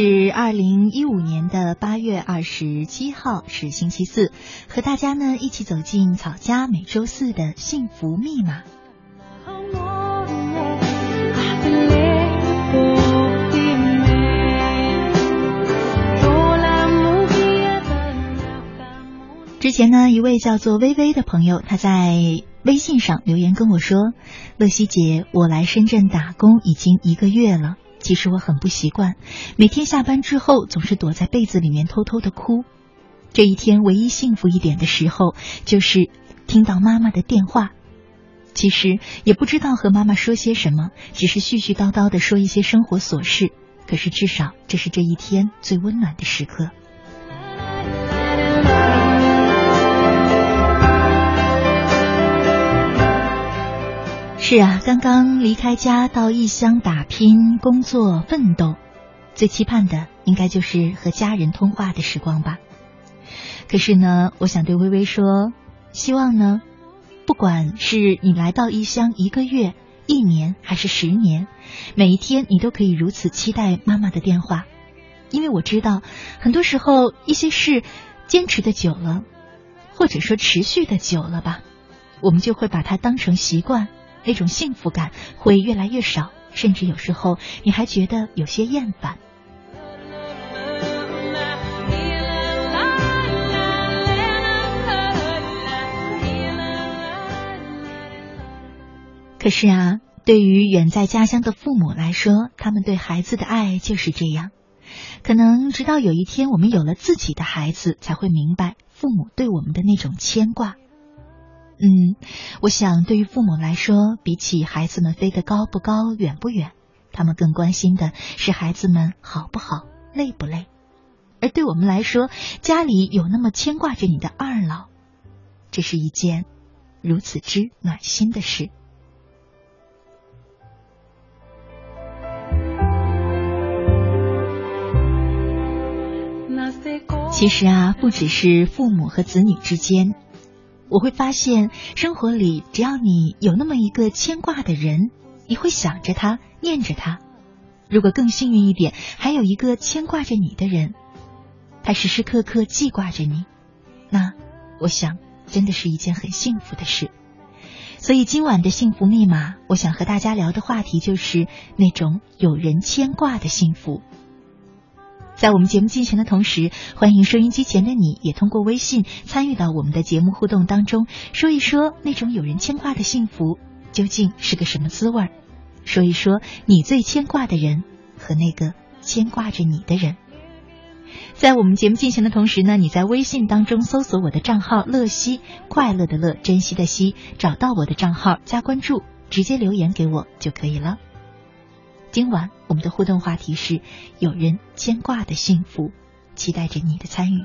是二零一五年的八月二十七号，是星期四，和大家呢一起走进草家每周四的幸福密码。之前呢，一位叫做微微的朋友，他在微信上留言跟我说：“乐西姐，我来深圳打工已经一个月了。”其实我很不习惯，每天下班之后总是躲在被子里面偷偷的哭。这一天唯一幸福一点的时候，就是听到妈妈的电话。其实也不知道和妈妈说些什么，只是絮絮叨叨的说一些生活琐事。可是至少这是这一天最温暖的时刻。是啊，刚刚离开家到异乡打拼、工作、奋斗，最期盼的应该就是和家人通话的时光吧。可是呢，我想对微微说，希望呢，不管是你来到异乡一个月、一年还是十年，每一天你都可以如此期待妈妈的电话，因为我知道，很多时候一些事坚持的久了，或者说持续的久了吧，我们就会把它当成习惯。那种幸福感会越来越少，甚至有时候你还觉得有些厌烦。可是啊，对于远在家乡的父母来说，他们对孩子的爱就是这样。可能直到有一天我们有了自己的孩子，才会明白父母对我们的那种牵挂。嗯，我想对于父母来说，比起孩子们飞得高不高、远不远，他们更关心的是孩子们好不好、累不累。而对我们来说，家里有那么牵挂着你的二老，这是一件如此之暖心的事。其实啊，不只是父母和子女之间。我会发现，生活里只要你有那么一个牵挂的人，你会想着他，念着他。如果更幸运一点，还有一个牵挂着你的人，他时时刻刻记挂着你，那我想真的是一件很幸福的事。所以今晚的幸福密码，我想和大家聊的话题就是那种有人牵挂的幸福。在我们节目进行的同时，欢迎收音机前的你也通过微信参与到我们的节目互动当中，说一说那种有人牵挂的幸福究竟是个什么滋味儿，说一说你最牵挂的人和那个牵挂着你的人。在我们节目进行的同时呢，你在微信当中搜索我的账号“乐西”，快乐的乐，珍惜的惜，找到我的账号加关注，直接留言给我就可以了。今晚我们的互动话题是有人牵挂的幸福，期待着你的参与。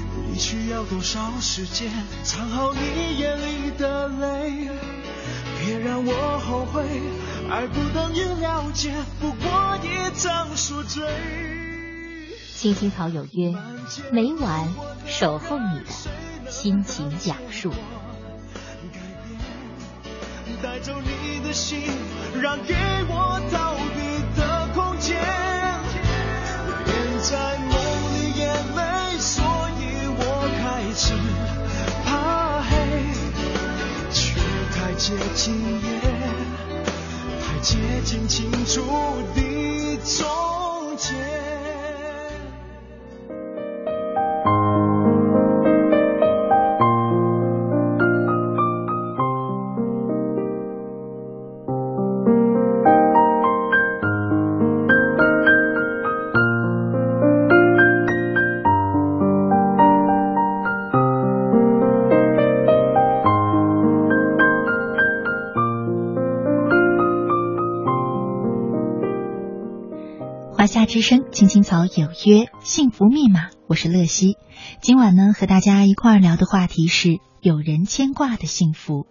你需要多少时间藏好你眼里的泪？别让我后悔，爱不等于了解，不过一场宿醉。青青草有约，每晚守候你的心情讲述。带走你的心，让给我逃避的空间。接近也，太接近，清楚的终结。之声，青青草有约，幸福密码，我是乐西。今晚呢，和大家一块儿聊的话题是有人牵挂的幸福。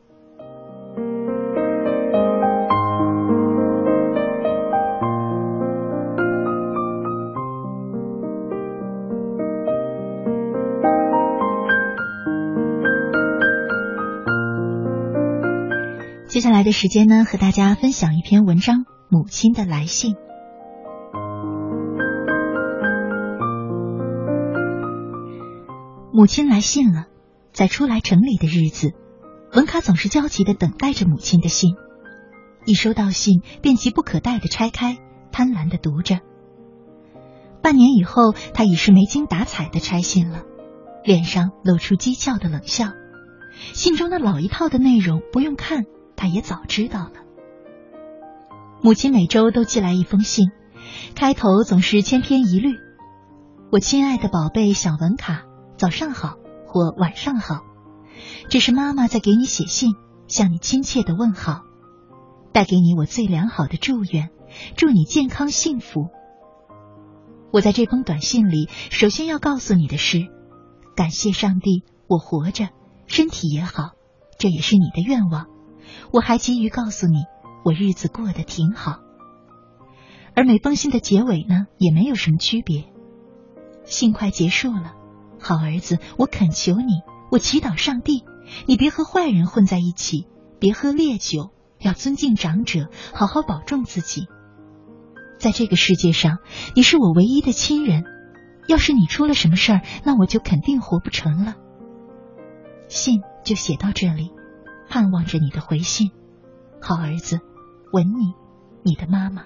接下来的时间呢，和大家分享一篇文章《母亲的来信》。母亲来信了，在初来城里的日子，文卡总是焦急的等待着母亲的信。一收到信，便急不可待的拆开，贪婪的读着。半年以后，他已是没精打采的拆信了，脸上露出讥诮的冷笑。信中的老一套的内容不用看，他也早知道了。母亲每周都寄来一封信，开头总是千篇一律：“我亲爱的宝贝小文卡。”早上好，或晚上好，这是妈妈在给你写信，向你亲切的问好，带给你我最良好的祝愿，祝你健康幸福。我在这封短信里，首先要告诉你的是，感谢上帝，我活着，身体也好，这也是你的愿望。我还急于告诉你，我日子过得挺好。而每封信的结尾呢，也没有什么区别，信快结束了。好儿子，我恳求你，我祈祷上帝，你别和坏人混在一起，别喝烈酒，要尊敬长者，好好保重自己。在这个世界上，你是我唯一的亲人，要是你出了什么事儿，那我就肯定活不成了。信就写到这里，盼望着你的回信。好儿子，吻你，你的妈妈。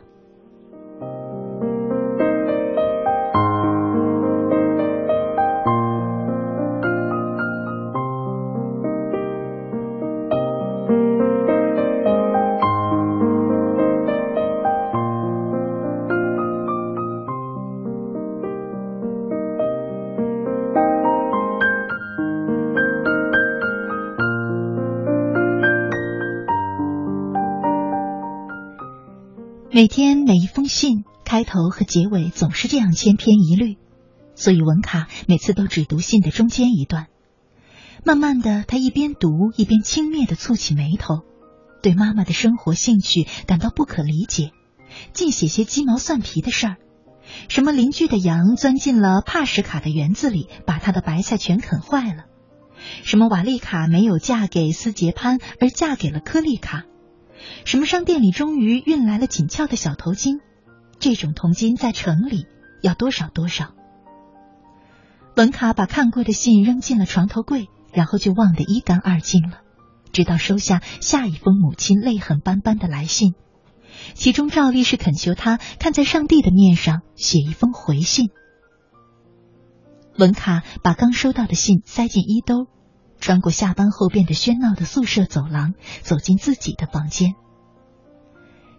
每天每一封信开头和结尾总是这样千篇一律，所以文卡每次都只读信的中间一段。慢慢的，他一边读一边轻蔑的蹙起眉头，对妈妈的生活兴趣感到不可理解，尽写些鸡毛蒜皮的事儿，什么邻居的羊钻进了帕什卡的园子里，把他的白菜全啃坏了；什么瓦丽卡没有嫁给斯杰潘，而嫁给了科利卡。什么商店里终于运来了紧俏的小头巾？这种铜金在城里要多少多少？文卡把看过的信扔进了床头柜，然后就忘得一干二净了，直到收下下一封母亲泪痕斑斑的来信，其中照例是恳求他看在上帝的面上写一封回信。文卡把刚收到的信塞进衣兜。穿过下班后变得喧闹的宿舍走廊，走进自己的房间。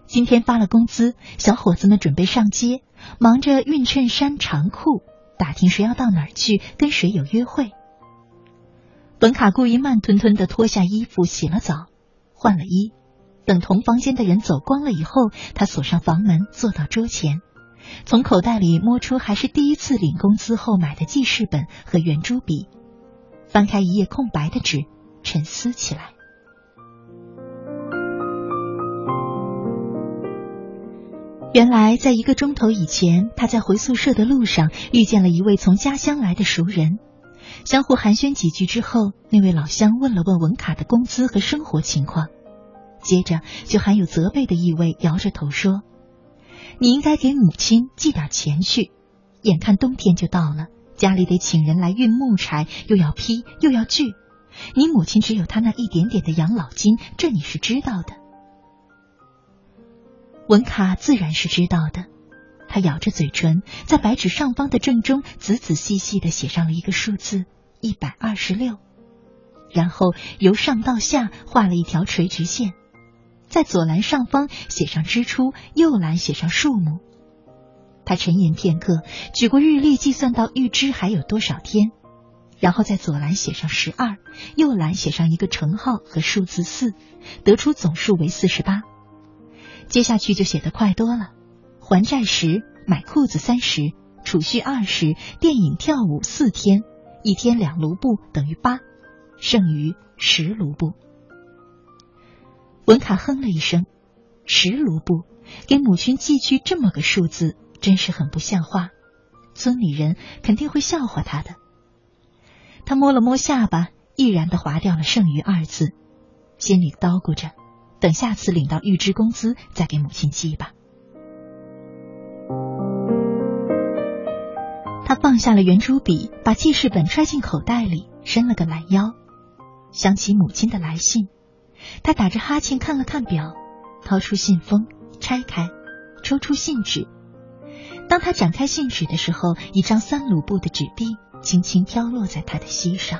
今天发了工资，小伙子们准备上街，忙着熨衬衫、长裤，打听谁要到哪儿去，跟谁有约会。本卡故意慢吞吞的脱下衣服，洗了澡，换了衣，等同房间的人走光了以后，他锁上房门，坐到桌前，从口袋里摸出还是第一次领工资后买的记事本和圆珠笔。翻开一页空白的纸，沉思起来。原来，在一个钟头以前，他在回宿舍的路上遇见了一位从家乡来的熟人，相互寒暄几句之后，那位老乡问了问文卡的工资和生活情况，接着就含有责备的意味，摇着头说：“你应该给母亲寄点钱去，眼看冬天就到了。”家里得请人来运木柴，又要劈又要锯。你母亲只有她那一点点的养老金，这你是知道的。文卡自然是知道的，他咬着嘴唇，在白纸上方的正中仔仔细细的写上了一个数字一百二十六，然后由上到下画了一条垂直线，在左栏上方写上支出，右栏写上数目。他沉吟片刻，举过日历计算到预支还有多少天，然后在左栏写上十二，右栏写上一个乘号和数字四，得出总数为四十八。接下去就写得快多了。还债十，买裤子三十，储蓄二十，电影跳舞四天，一天两卢布等于八，剩余十卢布。文卡哼了一声，十卢布给母亲寄去这么个数字，真是很不像话。村里人肯定会笑话他的。他摸了摸下巴，毅然的划掉了“剩余”二字，心里叨咕着，等下次领到预支工资再给母亲寄吧。他放下了圆珠笔，把记事本揣进口袋里，伸了个懒腰。想起母亲的来信，他打着哈欠看了看表，掏出信封，拆开，抽出信纸。当他展开信纸的时候，一张三卢布的纸币轻轻飘落在他的膝上。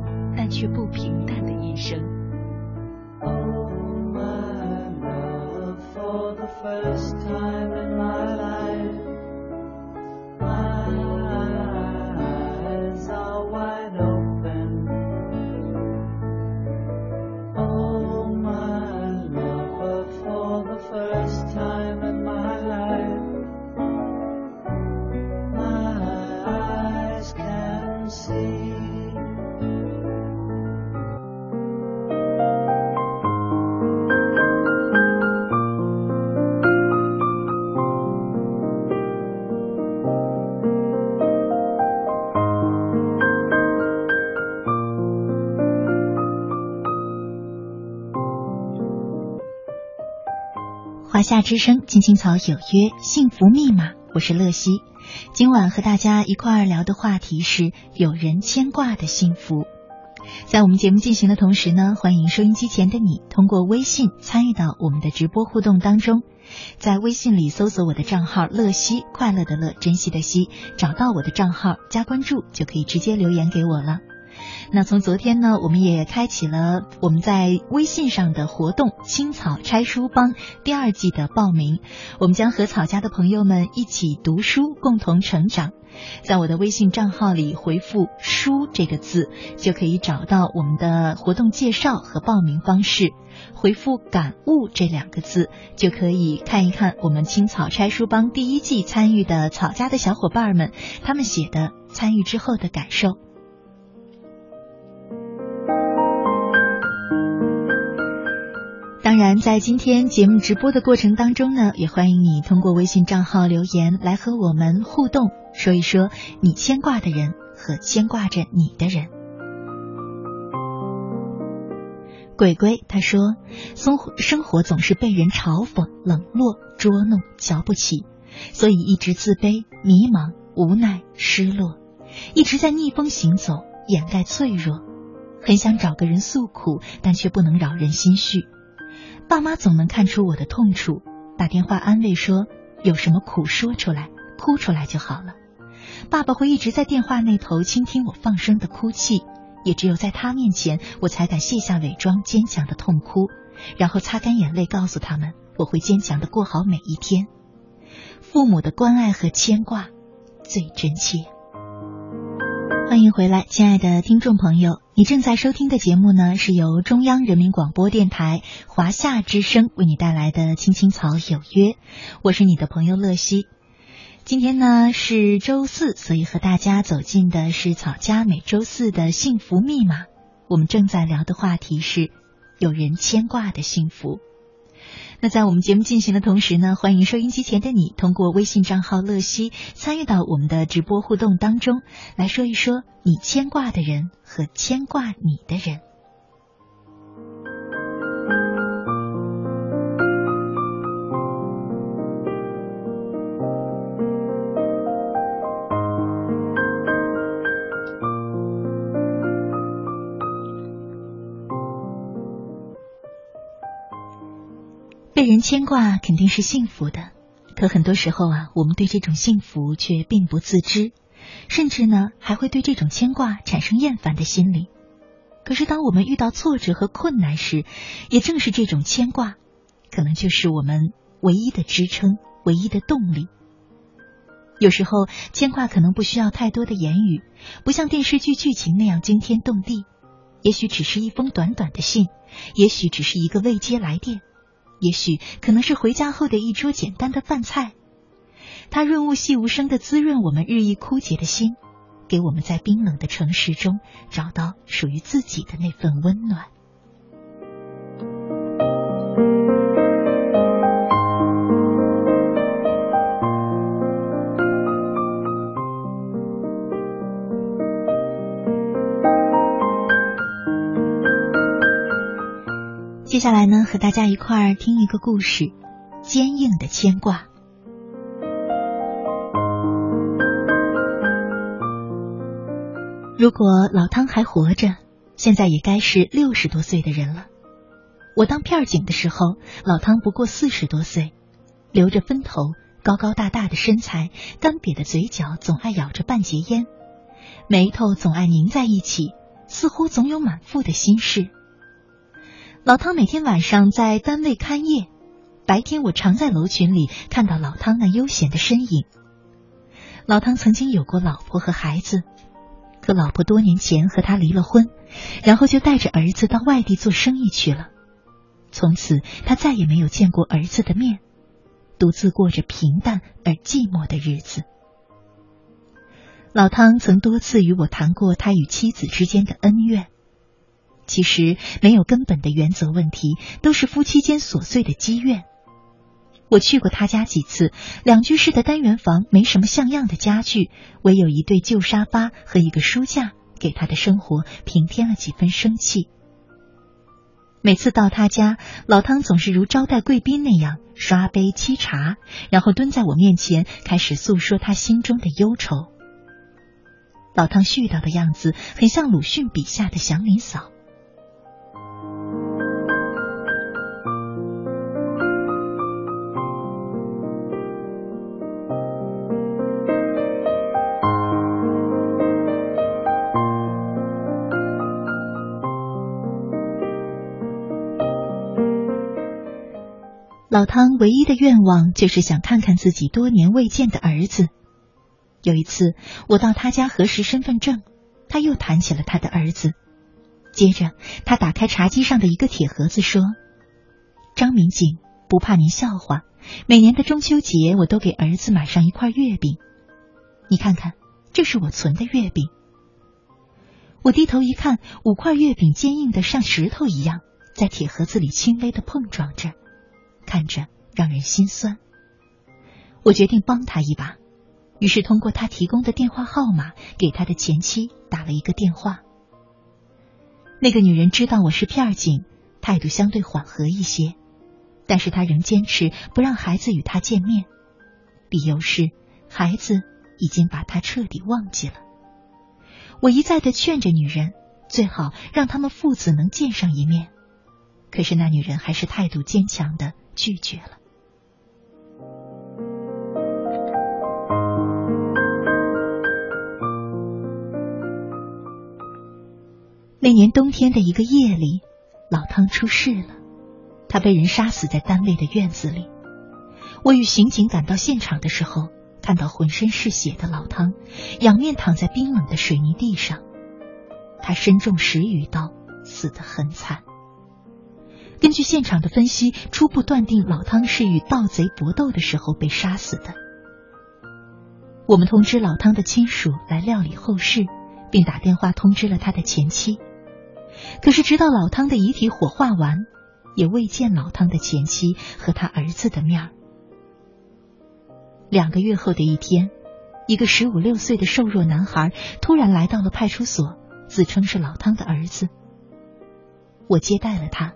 却不平淡的一生。华夏之声，青青草有约，幸福密码，我是乐西。今晚和大家一块儿聊的话题是有人牵挂的幸福。在我们节目进行的同时呢，欢迎收音机前的你通过微信参与到我们的直播互动当中。在微信里搜索我的账号“乐西”，快乐的乐，珍惜的惜，找到我的账号加关注，就可以直接留言给我了。那从昨天呢，我们也开启了我们在微信上的活动“青草拆书帮”第二季的报名。我们将和草家的朋友们一起读书，共同成长。在我的微信账号里回复“书”这个字，就可以找到我们的活动介绍和报名方式。回复“感悟”这两个字，就可以看一看我们青草拆书帮第一季参与的草家的小伙伴们他们写的参与之后的感受。当然，在今天节目直播的过程当中呢，也欢迎你通过微信账号留言来和我们互动，说一说你牵挂的人和牵挂着你的人。鬼鬼他说：“生活生活总是被人嘲讽、冷落、捉弄、瞧不起，所以一直自卑、迷茫、无奈、失落，一直在逆风行走，掩盖脆弱。很想找个人诉苦，但却不能扰人心绪。爸妈总能看出我的痛处，打电话安慰说：有什么苦说出来，哭出来就好了。爸爸会一直在电话那头倾听我放声的哭泣。”也只有在他面前，我才敢卸下伪装，坚强的痛哭，然后擦干眼泪，告诉他们我会坚强的过好每一天。父母的关爱和牵挂最真切。欢迎回来，亲爱的听众朋友，你正在收听的节目呢，是由中央人民广播电台华夏之声为你带来的《青青草有约》，我是你的朋友乐西。今天呢是周四，所以和大家走进的是草家每周四的幸福密码。我们正在聊的话题是有人牵挂的幸福。那在我们节目进行的同时呢，欢迎收音机前的你通过微信账号乐西参与到我们的直播互动当中，来说一说你牵挂的人和牵挂你的人。被人牵挂肯定是幸福的，可很多时候啊，我们对这种幸福却并不自知，甚至呢还会对这种牵挂产生厌烦的心理。可是当我们遇到挫折和困难时，也正是这种牵挂，可能就是我们唯一的支撑、唯一的动力。有时候牵挂可能不需要太多的言语，不像电视剧剧情那样惊天动地，也许只是一封短短的信，也许只是一个未接来电。也许可能是回家后的一桌简单的饭菜，它润物细无声的滋润我们日益枯竭的心，给我们在冰冷的城市中找到属于自己的那份温暖。下来呢，和大家一块儿听一个故事：坚硬的牵挂。如果老汤还活着，现在也该是六十多岁的人了。我当片儿警的时候，老汤不过四十多岁，留着分头，高高大大的身材，干瘪的嘴角总爱咬着半截烟，眉头总爱拧在一起，似乎总有满腹的心事。老汤每天晚上在单位看夜，白天我常在楼群里看到老汤那悠闲的身影。老汤曾经有过老婆和孩子，可老婆多年前和他离了婚，然后就带着儿子到外地做生意去了。从此他再也没有见过儿子的面，独自过着平淡而寂寞的日子。老汤曾多次与我谈过他与妻子之间的恩怨。其实没有根本的原则问题，都是夫妻间琐碎的积怨。我去过他家几次，两居室的单元房没什么像样的家具，唯有一对旧沙发和一个书架，给他的生活平添了几分生气。每次到他家，老汤总是如招待贵宾那样刷杯沏茶，然后蹲在我面前开始诉说他心中的忧愁。老汤絮叨的样子，很像鲁迅笔下的祥林嫂。老汤唯一的愿望就是想看看自己多年未见的儿子。有一次，我到他家核实身份证，他又谈起了他的儿子。接着，他打开茶几上的一个铁盒子，说：“张民警，不怕您笑话，每年的中秋节我都给儿子买上一块月饼。你看看，这是我存的月饼。”我低头一看，五块月饼坚硬的像石头一样，在铁盒子里轻微的碰撞着。看着让人心酸，我决定帮他一把，于是通过他提供的电话号码给他的前妻打了一个电话。那个女人知道我是片警，态度相对缓和一些，但是她仍坚持不让孩子与他见面，理由是孩子已经把他彻底忘记了。我一再的劝着女人，最好让他们父子能见上一面，可是那女人还是态度坚强的拒绝了。那年冬天的一个夜里，老汤出事了，他被人杀死在单位的院子里。我与刑警赶到现场的时候，看到浑身是血的老汤，仰面躺在冰冷的水泥地上。他身中十余刀，死得很惨。根据现场的分析，初步断定老汤是与盗贼搏斗的时候被杀死的。我们通知老汤的亲属来料理后事，并打电话通知了他的前妻。可是，直到老汤的遗体火化完，也未见老汤的前妻和他儿子的面儿。两个月后的一天，一个十五六岁的瘦弱男孩突然来到了派出所，自称是老汤的儿子。我接待了他，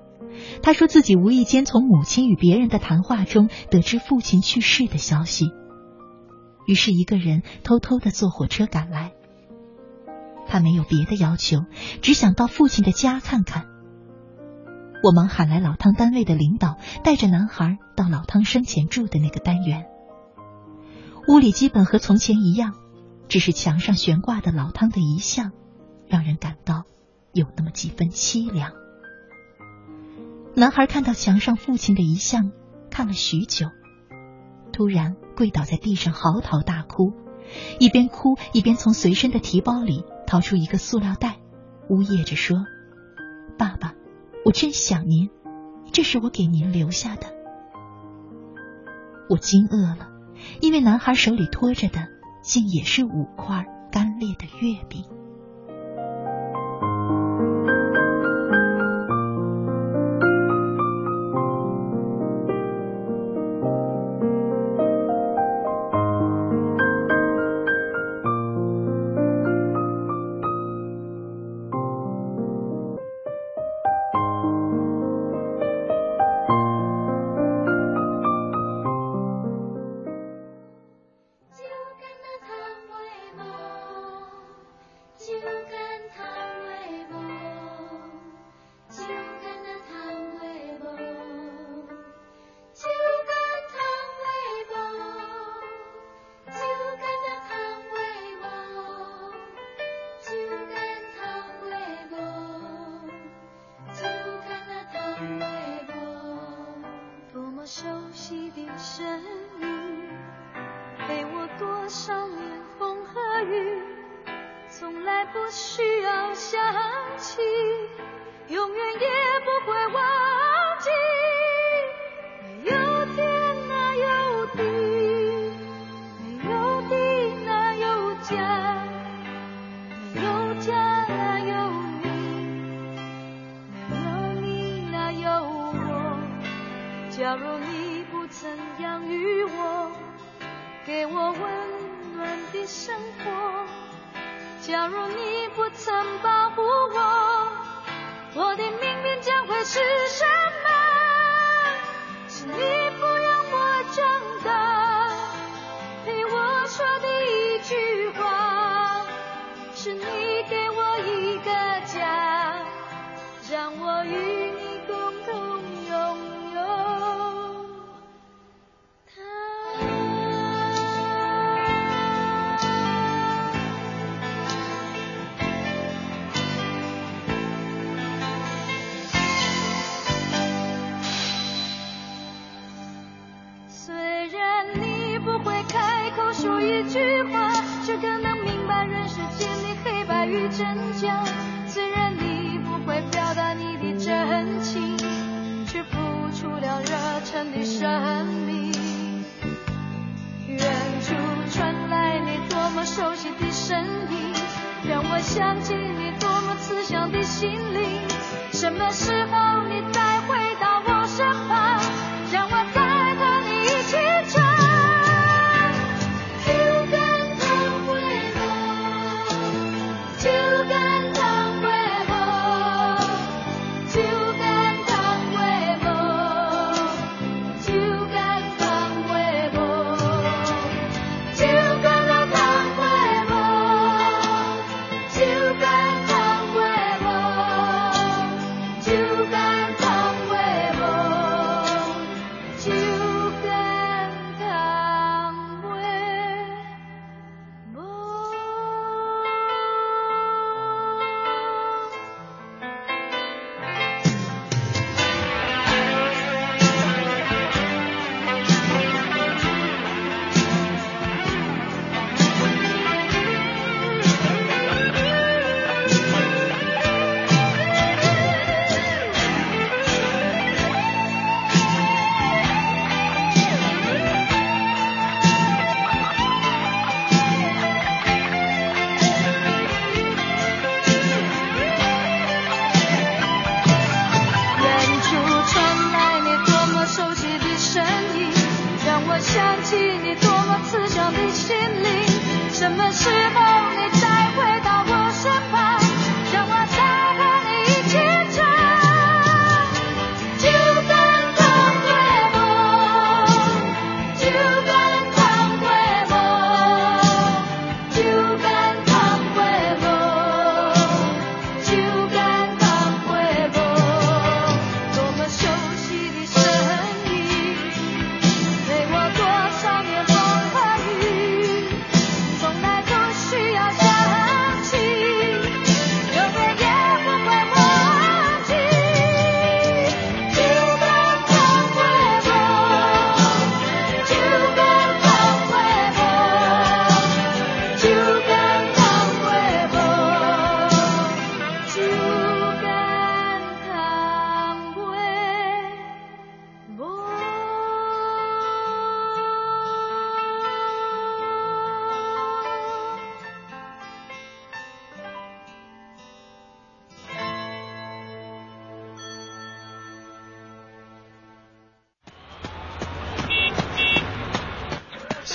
他说自己无意间从母亲与别人的谈话中得知父亲去世的消息，于是一个人偷偷的坐火车赶来。他没有别的要求，只想到父亲的家看看。我忙喊来老汤单位的领导，带着男孩到老汤生前住的那个单元。屋里基本和从前一样，只是墙上悬挂的老汤的遗像，让人感到有那么几分凄凉。男孩看到墙上父亲的遗像，看了许久，突然跪倒在地上嚎啕大哭，一边哭一边从随身的提包里。掏出一个塑料袋，呜咽着说：“爸爸，我真想您，这是我给您留下的。”我惊愕了，因为男孩手里托着的，竟也是五块干裂的月饼。假如你不曾养育我给我温暖的生活假如你不曾保护我我的命运将会是什么？是你真假虽然你不会表达你的真情却付出了热忱的生命。远处传来你多么熟悉的声音让我想起你多么慈祥的心灵。什么时候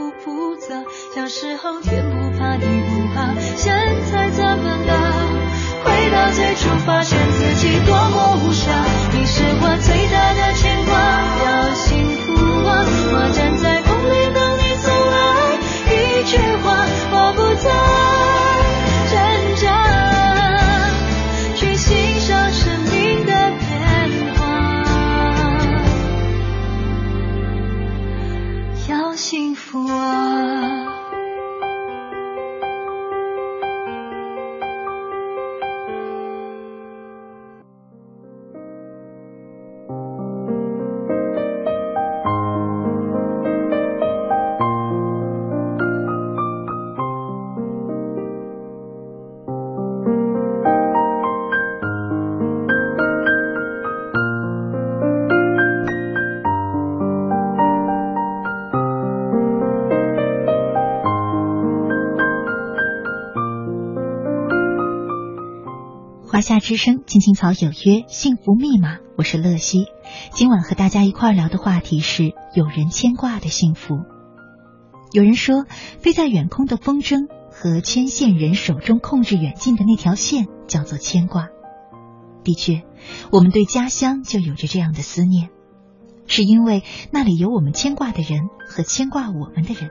不复杂。小时候天不怕地不怕，现在怎么了？回到最初，发现自己多么无暇。你是我最大的牵挂，要幸福啊！我站在风里等你送来一句话，我不在之声，青青草有约，幸福密码，我是乐西。今晚和大家一块聊的话题是有人牵挂的幸福。有人说，飞在远空的风筝和牵线人手中控制远近的那条线叫做牵挂。的确，我们对家乡就有着这样的思念，是因为那里有我们牵挂的人和牵挂我们的人。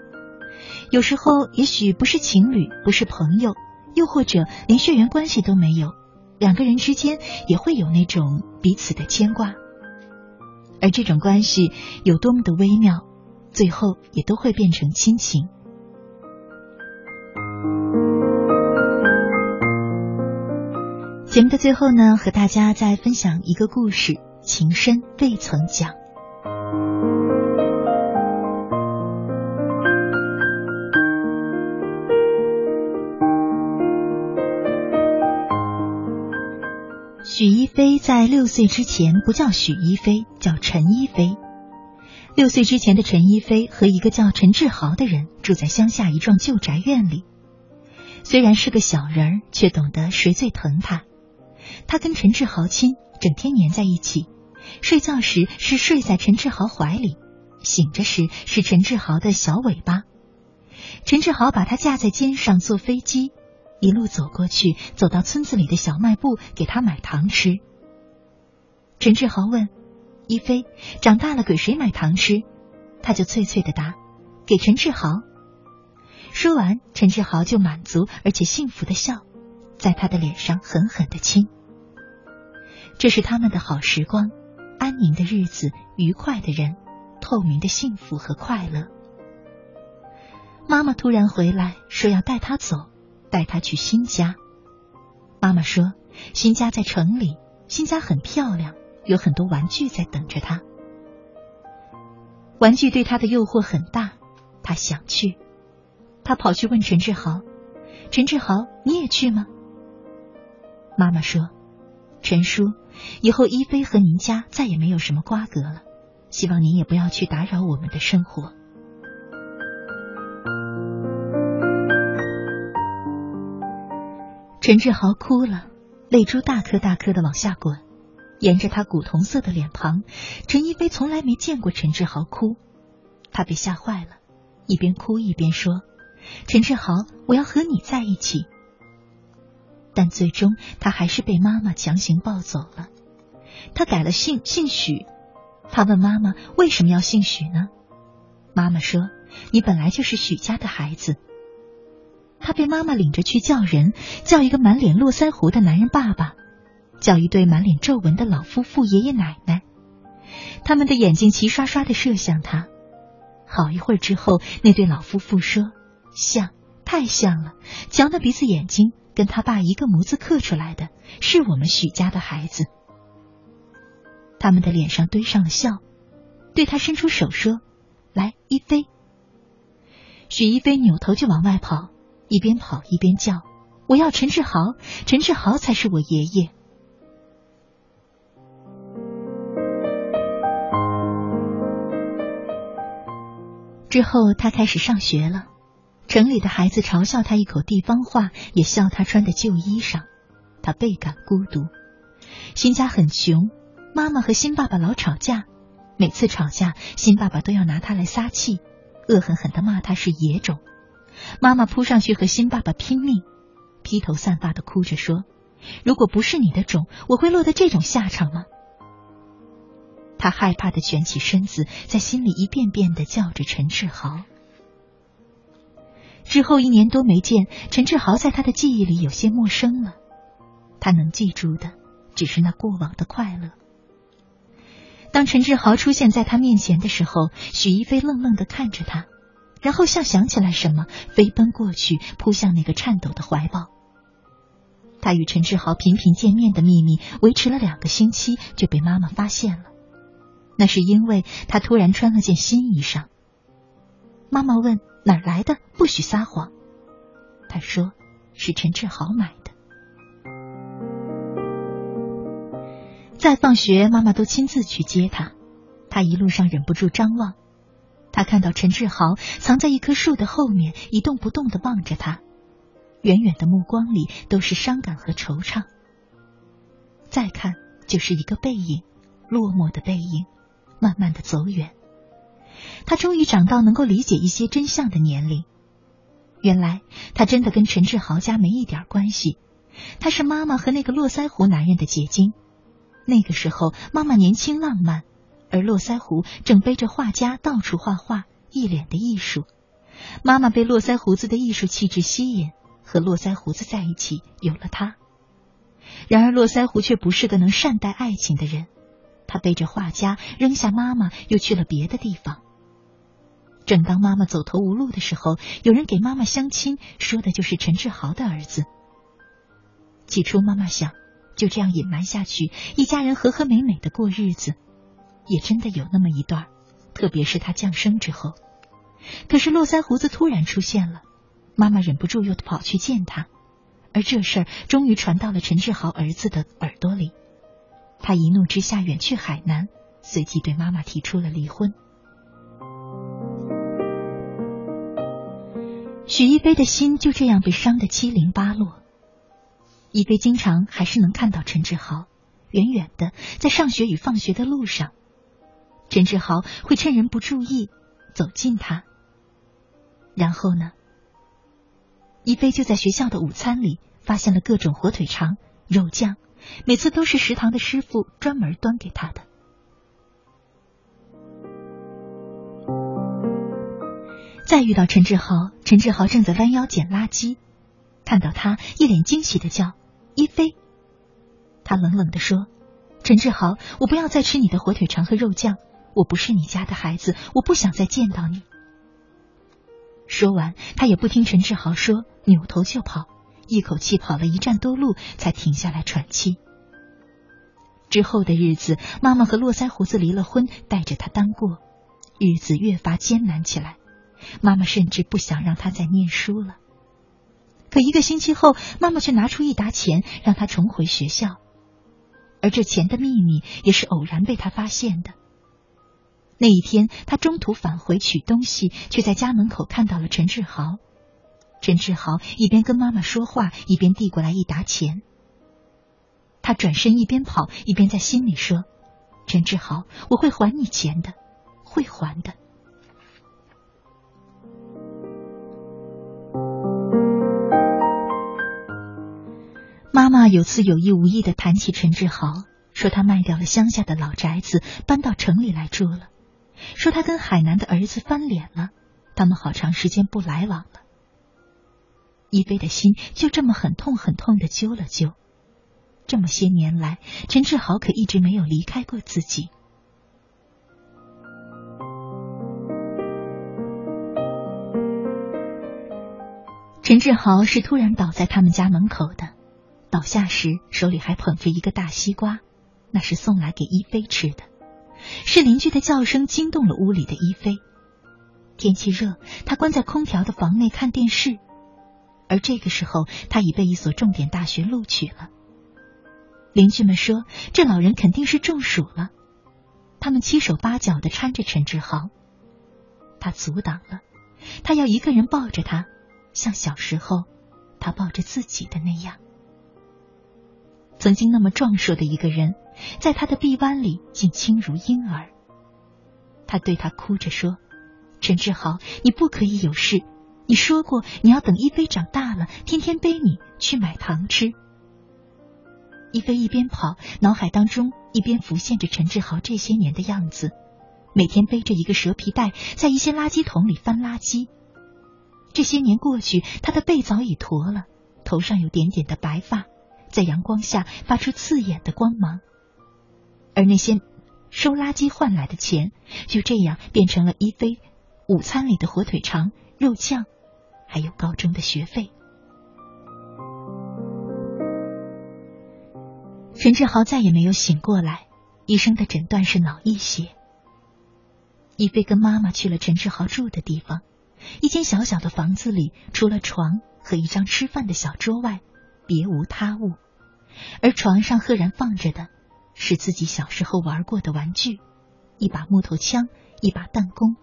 有时候，也许不是情侣，不是朋友，又或者连血缘关系都没有。两个人之间也会有那种彼此的牵挂，而这种关系有多么的微妙，最后也都会变成亲情。节目的最后呢，和大家再分享一个故事，情深未曾讲。许一飞在六岁之前不叫许一飞，叫陈一飞。六岁之前的陈一飞和一个叫陈志豪的人住在乡下一幢旧宅院里。虽然是个小人儿，却懂得谁最疼他。他跟陈志豪亲，整天黏在一起。睡觉时是睡在陈志豪怀里，醒着时是陈志豪的小尾巴。陈志豪把他架在肩上坐飞机。一路走过去，走到村子里的小卖部，给他买糖吃。陈志豪问：“一飞，长大了给谁买糖吃？”他就脆脆的答：“给陈志豪。”说完，陈志豪就满足而且幸福的笑，在他的脸上狠狠的亲。这是他们的好时光，安宁的日子，愉快的人，透明的幸福和快乐。妈妈突然回来，说要带他走。带他去新家。妈妈说，新家在城里，新家很漂亮，有很多玩具在等着他。玩具对他的诱惑很大，他想去。他跑去问陈志豪：“陈志豪，你也去吗？”妈妈说：“陈叔，以后一飞和您家再也没有什么瓜葛了，希望您也不要去打扰我们的生活。”陈志豪哭了，泪珠大颗大颗的往下滚。沿着他古铜色的脸庞，陈一飞从来没见过陈志豪哭，他被吓坏了，一边哭一边说：“陈志豪，我要和你在一起。”但最终他还是被妈妈强行抱走了。他改了姓，姓许。他问妈妈为什么要姓许呢？妈妈说：“你本来就是许家的孩子。”他被妈妈领着去叫人，叫一个满脸络腮胡的男人爸爸，叫一对满脸皱纹的老夫妇爷爷奶奶。他们的眼睛齐刷刷的射向他。好一会儿之后，那对老夫妇说：“像，太像了，强的鼻子眼睛，跟他爸一个模子刻出来的，是我们许家的孩子。”他们的脸上堆上了笑，对他伸出手说：“来，一飞。”许一飞扭头就往外跑，一边跑一边叫：“我要陈志豪，陈志豪才是我爷爷。”之后，他开始上学了。城里的孩子嘲笑他一口地方话，也笑他穿的旧衣裳。他倍感孤独。新家很穷，妈妈和新爸爸老吵架。每次吵架，新爸爸都要拿他来撒气，恶狠狠的骂他是野种。妈妈扑上去和新爸爸拼命，披头散发的哭着说：“如果不是你的种，我会落得这种下场吗？”他害怕的卷起身子，在心里一遍遍的叫着陈志豪。之后一年多没见，陈志豪在他的记忆里有些陌生了。他能记住的，只是那过往的快乐。当陈志豪出现在他面前的时候，许一飞愣愣的看着他，然后像想起来什么，飞奔过去，扑向那个颤抖的怀抱。他与陈志豪频频见面的秘密，维持了两个星期，就被妈妈发现了。那是因为他突然穿了件新衣裳。妈妈问哪儿来的，不许撒谎。他说是陈志豪买的。再放学，妈妈都亲自去接他。他一路上忍不住张望，他看到陈志豪藏在一棵树的后面，一动不动的望着他，远远的目光里都是伤感和惆怅。再看，就是一个背影，落寞的背影。慢慢的走远，他终于长到能够理解一些真相的年龄。原来他真的跟陈志豪家没一点关系，他是妈妈和那个络腮胡男人的结晶。那个时候妈妈年轻浪漫，而络腮胡正背着画家到处画画，一脸的艺术。妈妈被络腮胡子的艺术气质吸引，和络腮胡子在一起，有了他。然而络腮胡却不是个能善待爱情的人。他背着画家，扔下妈妈，又去了别的地方。正当妈妈走投无路的时候，有人给妈妈相亲，说的就是陈志豪的儿子。起初，妈妈想就这样隐瞒下去，一家人和和美美的过日子，也真的有那么一段。特别是他降生之后，可是络腮胡子突然出现了，妈妈忍不住又跑去见他，而这事儿终于传到了陈志豪儿子的耳朵里。他一怒之下远去海南，随即对妈妈提出了离婚。许一飞的心就这样被伤得七零八落。一飞经常还是能看到陈志豪，远远的在上学与放学的路上，陈志豪会趁人不注意走近他。然后呢，一飞就在学校的午餐里发现了各种火腿肠、肉酱。每次都是食堂的师傅专门端给他的。再遇到陈志豪，陈志豪正在弯腰捡垃圾，看到他一脸惊喜的叫：“一飞！”他冷冷的说：“陈志豪，我不要再吃你的火腿肠和肉酱，我不是你家的孩子，我不想再见到你。”说完，他也不听陈志豪说，扭头就跑。一口气跑了一站多路，才停下来喘气。之后的日子，妈妈和络腮胡子离了婚，带着他单过，日子越发艰难起来。妈妈甚至不想让他再念书了。可一个星期后，妈妈却拿出一沓钱，让他重回学校。而这钱的秘密也是偶然被他发现的。那一天，他中途返回取东西，却在家门口看到了陈志豪。陈志豪一边跟妈妈说话，一边递过来一沓钱。他转身一边跑，一边在心里说：“陈志豪，我会还你钱的，会还的。”妈妈有次有意无意的谈起陈志豪，说他卖掉了乡下的老宅子，搬到城里来住了，说他跟海南的儿子翻脸了，他们好长时间不来往了。一飞的心就这么很痛很痛的揪了揪。这么些年来，陈志豪可一直没有离开过自己。陈志豪是突然倒在他们家门口的，倒下时手里还捧着一个大西瓜，那是送来给一飞吃的。是邻居的叫声惊动了屋里的一菲。天气热，他关在空调的房内看电视，而这个时候他已被一所重点大学录取了。邻居们说，这老人肯定是中暑了，他们七手八脚的搀着陈志豪，他阻挡了，他要一个人抱着他，像小时候他抱着自己的那样。曾经那么壮硕的一个人，在他的臂弯里竟轻如婴儿。他对他哭着说：“陈志豪，你不可以有事。你说过你要等一菲长大了，天天背你去买糖吃。”一飞一边跑，脑海当中一边浮现着陈志豪这些年的样子：每天背着一个蛇皮袋，在一些垃圾桶里翻垃圾。这些年过去，他的背早已驼了，头上有点点的白发，在阳光下发出刺眼的光芒。而那些收垃圾换来的钱，就这样变成了一菲午餐里的火腿肠、肉酱，还有高中的学费。陈志豪再也没有醒过来，医生的诊断是脑溢血。一菲跟妈妈去了陈志豪住的地方，一间小小的房子里，除了床和一张吃饭的小桌外，别无他物。而床上赫然放着的是自己小时候玩过的玩具：一把木头枪，一把弹弓，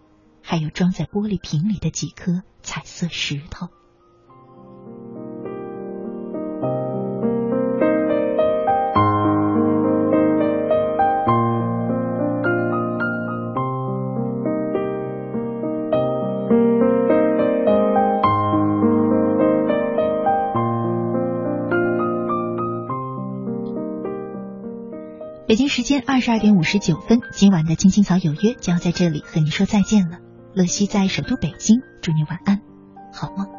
还有装在玻璃瓶里的几颗彩色石头。北京时间二十二点五十九分，今晚的《青青草有约》就要在这里和你说再见了。乐西在首都北京，祝你晚安，好梦。